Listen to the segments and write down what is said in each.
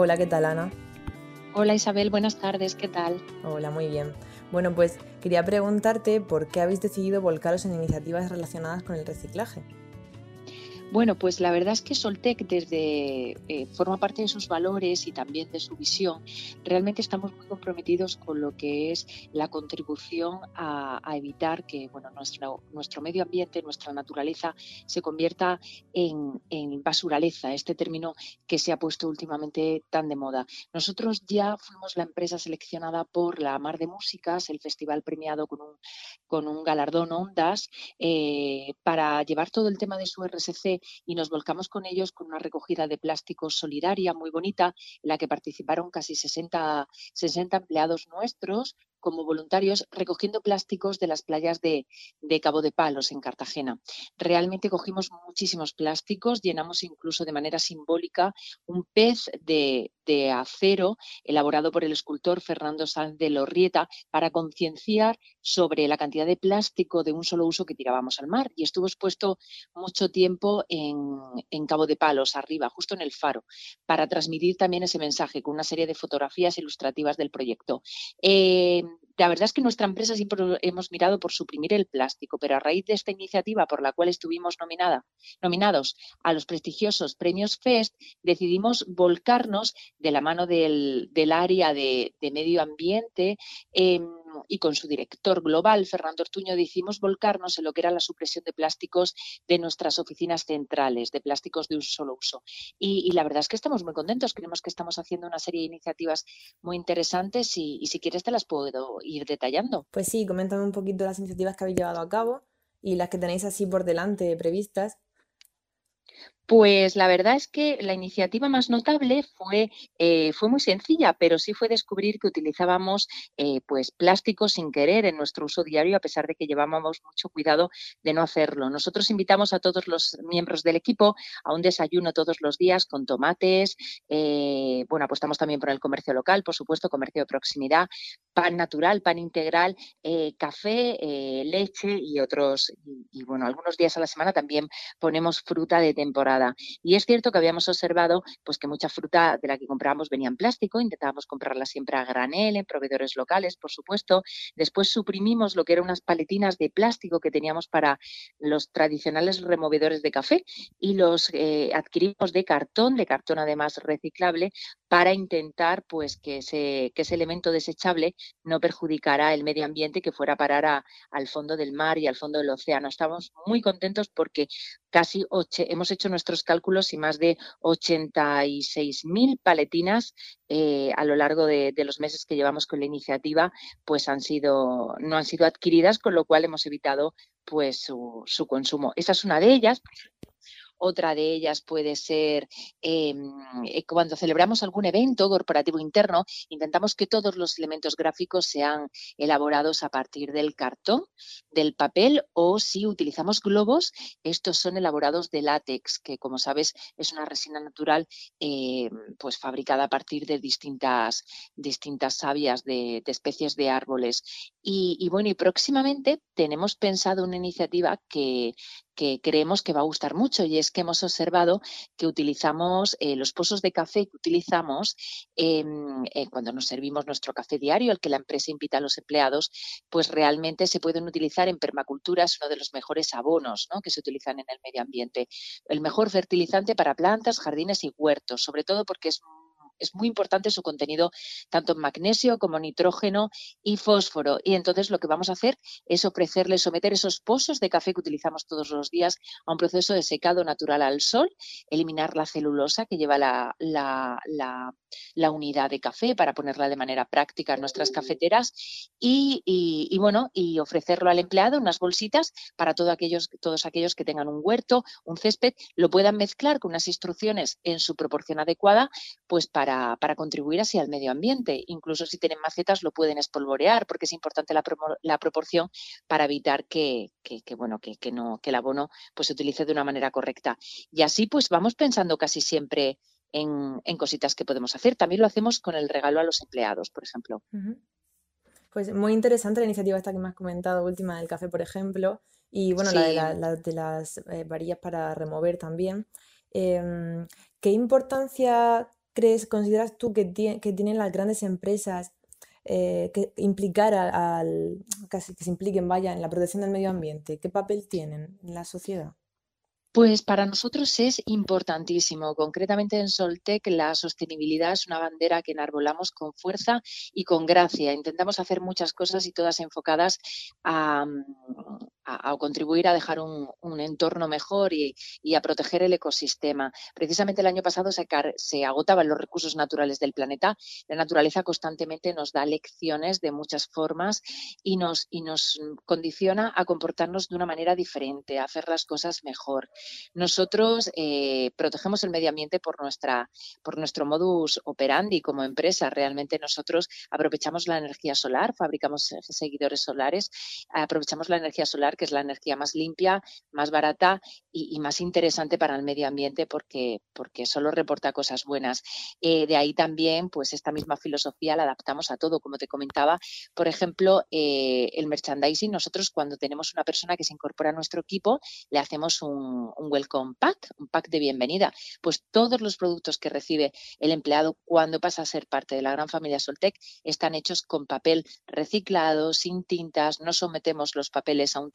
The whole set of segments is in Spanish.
Hola, ¿qué tal, Ana? Hola Isabel, buenas tardes, ¿qué tal? Hola, muy bien. Bueno, pues quería preguntarte por qué habéis decidido volcaros en iniciativas relacionadas con el reciclaje. Bueno, pues la verdad es que Soltec desde eh, forma parte de sus valores y también de su visión. Realmente estamos muy comprometidos con lo que es la contribución a, evitar que bueno, nuestro, nuestro medio ambiente, nuestra naturaleza se convierta en, en, basuraleza, este término que se ha puesto últimamente tan de moda. Nosotros ya fuimos la empresa seleccionada por la Mar de Músicas, el festival premiado con un, con un galardón Ondas, eh, para llevar todo el tema de su RSC y nos volcamos con ellos con una recogida de plásticos solidaria muy bonita en la que participaron casi 60, 60 empleados nuestros como voluntarios recogiendo plásticos de las playas de, Cabo de Palos, en Cartagena. Realmente cogimos muchísimos plásticos, llenamos incluso de manera simbólica un pez de, acero elaborado por el escultor Fernando Sanz de Lorrieta para concienciar sobre la cantidad de plástico de un solo uso que tirábamos al mar. Y estuvo expuesto mucho tiempo en, Cabo de Palos, arriba, justo en el faro, para transmitir también ese mensaje con una serie de fotografías ilustrativas del proyecto. Eh, la verdad es que nuestra empresa siempre hemos mirado por suprimir el plástico, pero a raíz de esta iniciativa por la cual estuvimos nominada, nominados a los prestigiosos premios FEST, decidimos volcarnos de la mano del, área de, medio ambiente y con su director global, Fernando Ortuño, decidimos volcarnos en lo que era la supresión de plásticos de nuestras oficinas centrales, de plásticos de un solo uso. Y, la verdad es que estamos muy contentos, creemos que estamos haciendo una serie de iniciativas muy interesantes y, y si quieres te las puedo ir detallando. Pues sí, coméntame un poquito las iniciativas que habéis llevado a cabo y las que tenéis así por delante previstas pues la verdad es que la iniciativa más notable fue, eh, fue muy sencilla, pero sí fue descubrir que utilizábamos eh, pues plásticos sin querer en nuestro uso diario, a pesar de que llevábamos mucho cuidado de no hacerlo. Nosotros invitamos a todos los miembros del equipo a un desayuno todos los días con tomates, eh, bueno, apostamos también por el comercio local, por supuesto, comercio de proximidad, pan natural, pan integral, café, leche y otros, y bueno, algunos días a la semana también ponemos fruta de temporada y es cierto que habíamos observado pues, que mucha fruta de la que comprábamos venía en plástico, intentábamos comprarla siempre a granel, en proveedores locales, por supuesto. Después suprimimos lo que eran unas paletinas de plástico que teníamos para los tradicionales removedores de café y los eh, adquirimos de cartón, de cartón además reciclable, para intentar pues, que, ese, que ese elemento desechable no perjudicara el medio ambiente que fuera a parar al fondo del mar y al fondo del océano. Estamos muy contentos porque casi hemos hecho cálculos y más de 86.000 paletinas eh, a lo largo de, los meses que llevamos con la iniciativa, pues han sido, no han sido adquiridas, con lo cual hemos evitado pues su consumo. Esa es una de ellas. Otra de ellas puede ser em, eh, cuando celebramos algún evento corporativo interno, intentamos que todos los elementos gráficos sean elaborados a partir del cartón, del papel o si utilizamos globos, estos son elaborados de látex, que como sabes es una resina natural em, pues fabricada a partir de distintas, distintas sabias de, especies de árboles. Y bueno, y próximamente tenemos pensado una iniciativa que, que creemos que va a gustar mucho y es que hemos observado que utilizamos eh, los pozos de café que utilizamos eh, cuando nos servimos nuestro café diario, el que la empresa invita a los empleados, pues realmente se pueden utilizar en permacultura, es uno de los mejores abonos que se utilizan en el medio ambiente. El mejor fertilizante para plantas, jardines y huertos, sobre todo porque es es muy importante su contenido tanto en magnesio como nitrógeno y fósforo. Y entonces lo que vamos a hacer es ofrecerle, someter esos pozos de café que utilizamos todos los días a un proceso de secado natural al sol, eliminar la celulosa que lleva la, la, unidad de café para ponerla de manera práctica en nuestras cafeteras y, bueno, y ofrecerlo al empleado unas bolsitas para todos aquellos, todos aquellos que tengan un huerto, un césped, lo puedan mezclar con unas instrucciones en su proporción adecuada, pues para para, contribuir así al medio ambiente. Incluso si tienen macetas lo pueden espolvorear porque es importante la, proporción para evitar que, bueno, que, no, que el abono pues, se utilice de una manera correcta. Y así pues vamos pensando casi siempre en, cositas que podemos hacer. También lo hacemos con el regalo a los empleados, por ejemplo. Pues muy interesante la iniciativa esta que me has comentado, última del café, por ejemplo, y bueno, la, de las eh, varillas para remover también. Em, ¿Qué importancia crees, consideras tú que, que tienen las grandes empresas eh, que implicar al, que se impliquen, vaya, en la protección del medio ambiente? ¿Qué papel tienen en la sociedad? Pues para nosotros es importantísimo. Concretamente en Soltec la sostenibilidad es una bandera que enarbolamos con fuerza y con gracia. Intentamos hacer muchas cosas y todas enfocadas a, a, contribuir a dejar un, entorno mejor y, a proteger el ecosistema. Precisamente el año pasado se, agotaban los recursos naturales del planeta. La naturaleza constantemente nos da lecciones de muchas formas y nos, y nos condiciona a comportarnos de una manera diferente, a hacer las cosas mejor. Nosotros eh, protegemos el medio ambiente por, nuestra, por nuestro modus operandi como empresa. Realmente nosotros aprovechamos la energía solar, fabricamos seguidores solares, aprovechamos la energía solar que es la energía más limpia, más barata y, más interesante para el medio ambiente porque, porque solo reporta cosas buenas. Eh, de ahí también, pues esta misma filosofía la adaptamos a todo, como te comentaba. Por ejemplo, eh, el merchandising, nosotros cuando tenemos una persona que se incorpora a nuestro equipo, le hacemos un, welcome pack, un pack de bienvenida. Pues todos los productos que recibe el empleado cuando pasa a ser parte de la gran familia Soltec están hechos con papel reciclado, sin tintas, no sometemos los papeles a un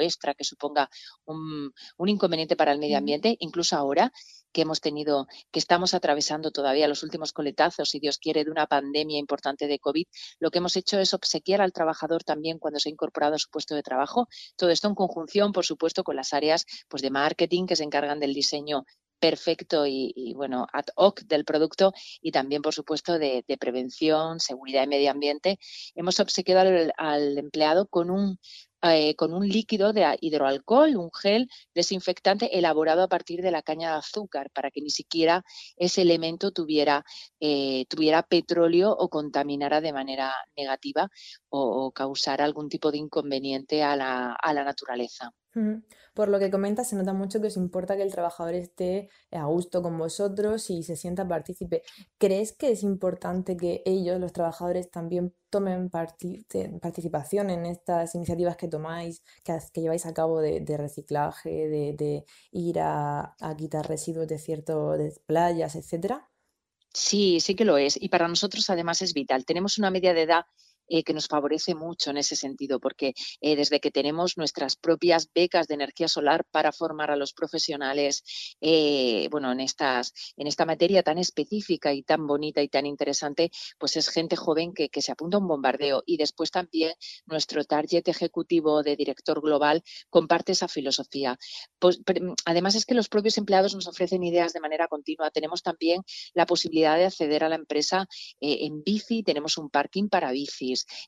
extra que suponga un, inconveniente para el medio ambiente, incluso ahora que hemos tenido, que estamos atravesando todavía los últimos coletazos, si Dios quiere, de una pandemia importante de COVID, lo que hemos hecho es obsequiar al trabajador también cuando se ha incorporado a su puesto de trabajo. Todo esto en conjunción, por supuesto, con las áreas pues, de marketing que se encargan del diseño perfecto y, bueno, ad hoc del producto y también, por supuesto, de, prevención, seguridad y medio ambiente. Hemos obsequiado al empleado con un eh, con un líquido de hidroalcohol, un gel desinfectante elaborado a partir de la caña de azúcar, para que ni siquiera ese elemento tuviera, eh, tuviera petróleo o contaminara de manera negativa o, causara algún tipo de inconveniente a la naturaleza. Por lo que comentas, se nota mucho que os importa que el trabajador esté a gusto con vosotros y se sienta partícipe. ¿Crees que es importante que ellos, los trabajadores, también tomen participación en estas iniciativas que tomáis, que, lleváis a cabo de, reciclaje, de, ir a, quitar residuos de ciertas playas, etcétera? Sí, sí que lo es. Y para nosotros además es vital. Tenemos una media de edad eh, que nos favorece mucho en ese sentido, porque eh, desde que tenemos nuestras propias becas de energía solar para formar a los profesionales, eh, bueno, en, estas, en esta materia tan específica y tan bonita y tan interesante, pues es gente joven que, se apunta a un bombardeo. Y después también nuestro target ejecutivo de director global comparte esa filosofía. Pues, además es que los propios empleados nos ofrecen ideas de manera continua. Tenemos también la posibilidad de acceder a la empresa en bici, tenemos un parking para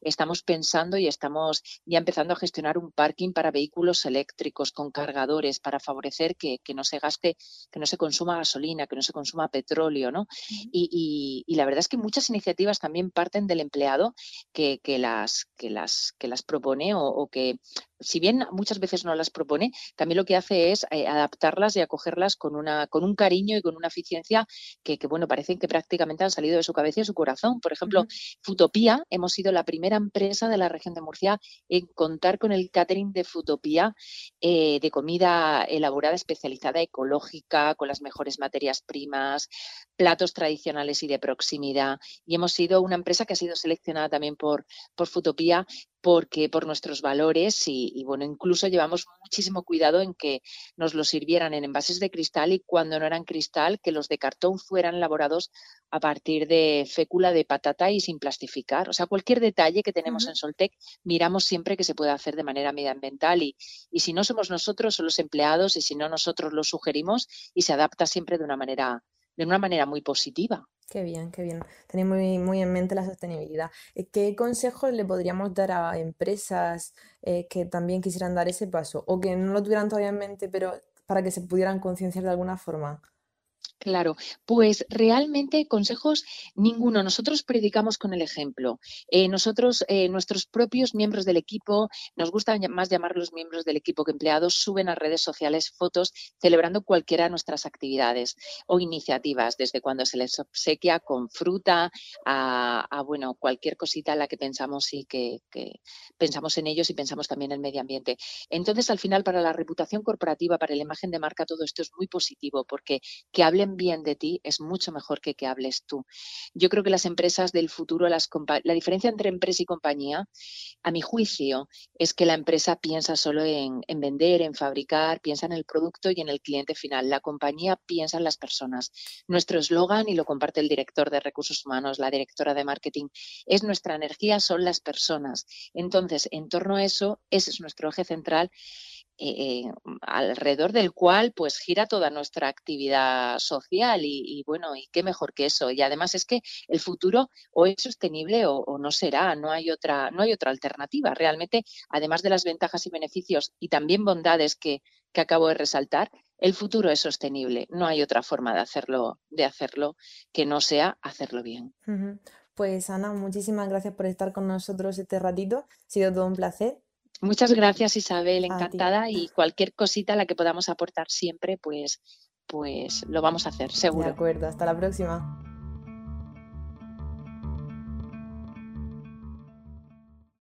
Estamos pensando y estamos ya empezando a gestionar un parking para vehículos eléctricos con cargadores para favorecer que, no se gaste, que no se consuma gasolina, que no se consuma petróleo, ¿no? y, la verdad es que muchas iniciativas también parten del empleado que, las, que, las, que las propone o que si bien muchas veces no las propone, también lo que hace es eh, adaptarlas y acogerlas con, una, con un cariño y con una eficiencia que, bueno, parecen que prácticamente han salido de su cabeza y de su corazón. Por ejemplo, Futopía, hemos sido la primera empresa de la región de Murcia en contar con el catering de Futopía, eh, de comida elaborada, especializada, ecológica, con las mejores materias primas, platos tradicionales y de proximidad. Y hemos sido una empresa que ha sido seleccionada también por, por Futopía porque por nuestros valores y, bueno, incluso llevamos muchísimo cuidado en que nos los sirvieran en envases de cristal y cuando no eran cristal, que los de cartón fueran elaborados a partir de fécula de patata y sin plastificar. O sea, cualquier detalle que tenemos en Soltec, miramos siempre que se pueda hacer de manera medioambiental y, y si no somos nosotros, son los empleados y si no nosotros lo sugerimos y se adapta siempre de una manera, de una manera muy positiva. Qué bien, qué bien. Tenéis muy, muy en mente la sostenibilidad. Eh, ¿Qué consejos le podríamos dar a empresas eh, que también quisieran dar ese paso o que no lo tuvieran todavía en mente, pero para que se pudieran concienciar de alguna forma? Claro, pues realmente consejos ninguno. Nosotros predicamos con el ejemplo. Eh, nosotros, eh, nuestros propios miembros del equipo, nos gusta más llamarlos miembros del equipo que empleados, suben a redes sociales fotos celebrando cualquiera de nuestras actividades o iniciativas, desde cuando se les obsequia con fruta a, bueno, cualquier cosita en la que pensamos y que, pensamos en ellos y pensamos también en el medio ambiente. Entonces, al final, para la reputación corporativa, para la imagen de marca, todo esto es muy positivo porque que hable hablen bien de ti es mucho mejor que que hables tú. Yo creo que las empresas del futuro, las la diferencia entre empresa y compañía, a mi juicio, es que la empresa piensa solo en, en vender, en fabricar, piensa en el producto y en el cliente final. La compañía piensa en las personas. Nuestro eslogan, y lo comparte el director de recursos humanos, la directora de marketing, es nuestra energía son las personas. Entonces, en torno a eso, ese es nuestro eje central eh, alrededor del cual pues gira toda nuestra actividad social y, bueno, y qué mejor que eso. Y además es que el futuro o es sostenible o, no será, no hay otra, no hay otra alternativa. Realmente, además de las ventajas y beneficios y también bondades que, que acabo de resaltar, el futuro es sostenible. No hay otra forma de hacerlo, de hacerlo que no sea hacerlo bien. Pues Ana, muchísimas gracias por estar con nosotros este ratito. Ha sido todo un placer Muchas gracias Isabel, encantada y cualquier cosita a la que podamos aportar siempre, pues, pues lo vamos a hacer, seguro. De acuerdo, hasta la próxima.